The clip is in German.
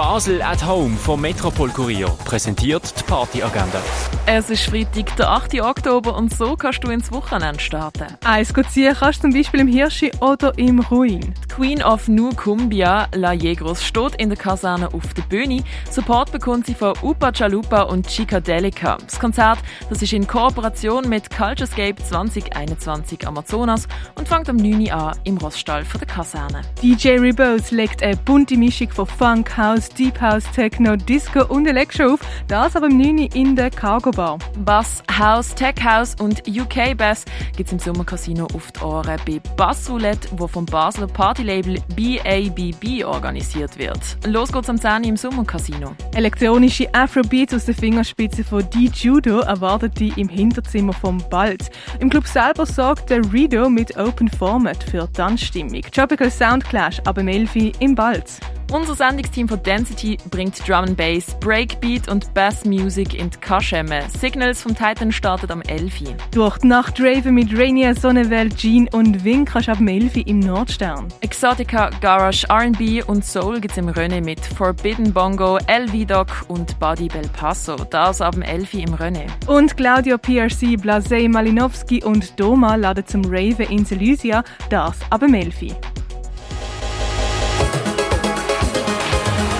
Basel at Home vom Metropol Kurier präsentiert die Partyagenda. Es ist Freitag, der 8. Oktober und so kannst du ins Wochenende starten. Eins ziehen kannst du zum Beispiel im Hirschi oder im Ruin. Queen of New Cumbia, La Yegros, steht in der Kaserne auf der Bühne. Support bekommt sie von Upa Chalupa und Chica Delica. Das Konzert das ist in Kooperation mit Culturescape 2021 Amazonas und fängt am 9. Uhr an im Roststall der Kaserne. DJ Rebose legt eine bunte Mischung von Funk, House, Deep House, Techno, Disco und Electro auf. Das aber am 9. Uhr in der Cargo Bar. Bass, House, Tech House und UK Bass gibt es im Sommercasino auf die Ohren bei Bass Roulette, wo vom Basler Partylabel BABB organisiert wird. Los geht's am 10. Uhr im Sommercasino. Elektronische Afrobeats aus der Fingerspitze von D Judo erwartet die im Hinterzimmer vom Bald. Im Club selber sorgt der Rido mit Open Format für Tanzstimmung. Tropical Sound Clash ab dem 11 Uhr im Bald. Unser Sendungsteam von Density bringt Drum and Bass, Breakbeat und Bass Music in die Kaschemme. Signals vom Titan startet am 11. Uhr. Durch die Nacht Raven mit Rainier, Sonnenwelt, Jean und Wink kannst du ab dem 11 Uhr im Nordstern. Exotica, Garage, R&B und Soul gibt's im René mit Forbidden Bongo, El Doc und Body Bel Paso. Das ab dem 11 Uhr im René. Und Claudio PRC, Blasey Malinowski und Doma laden zum Raven in Elysia. Das ab dem 11 Uhr.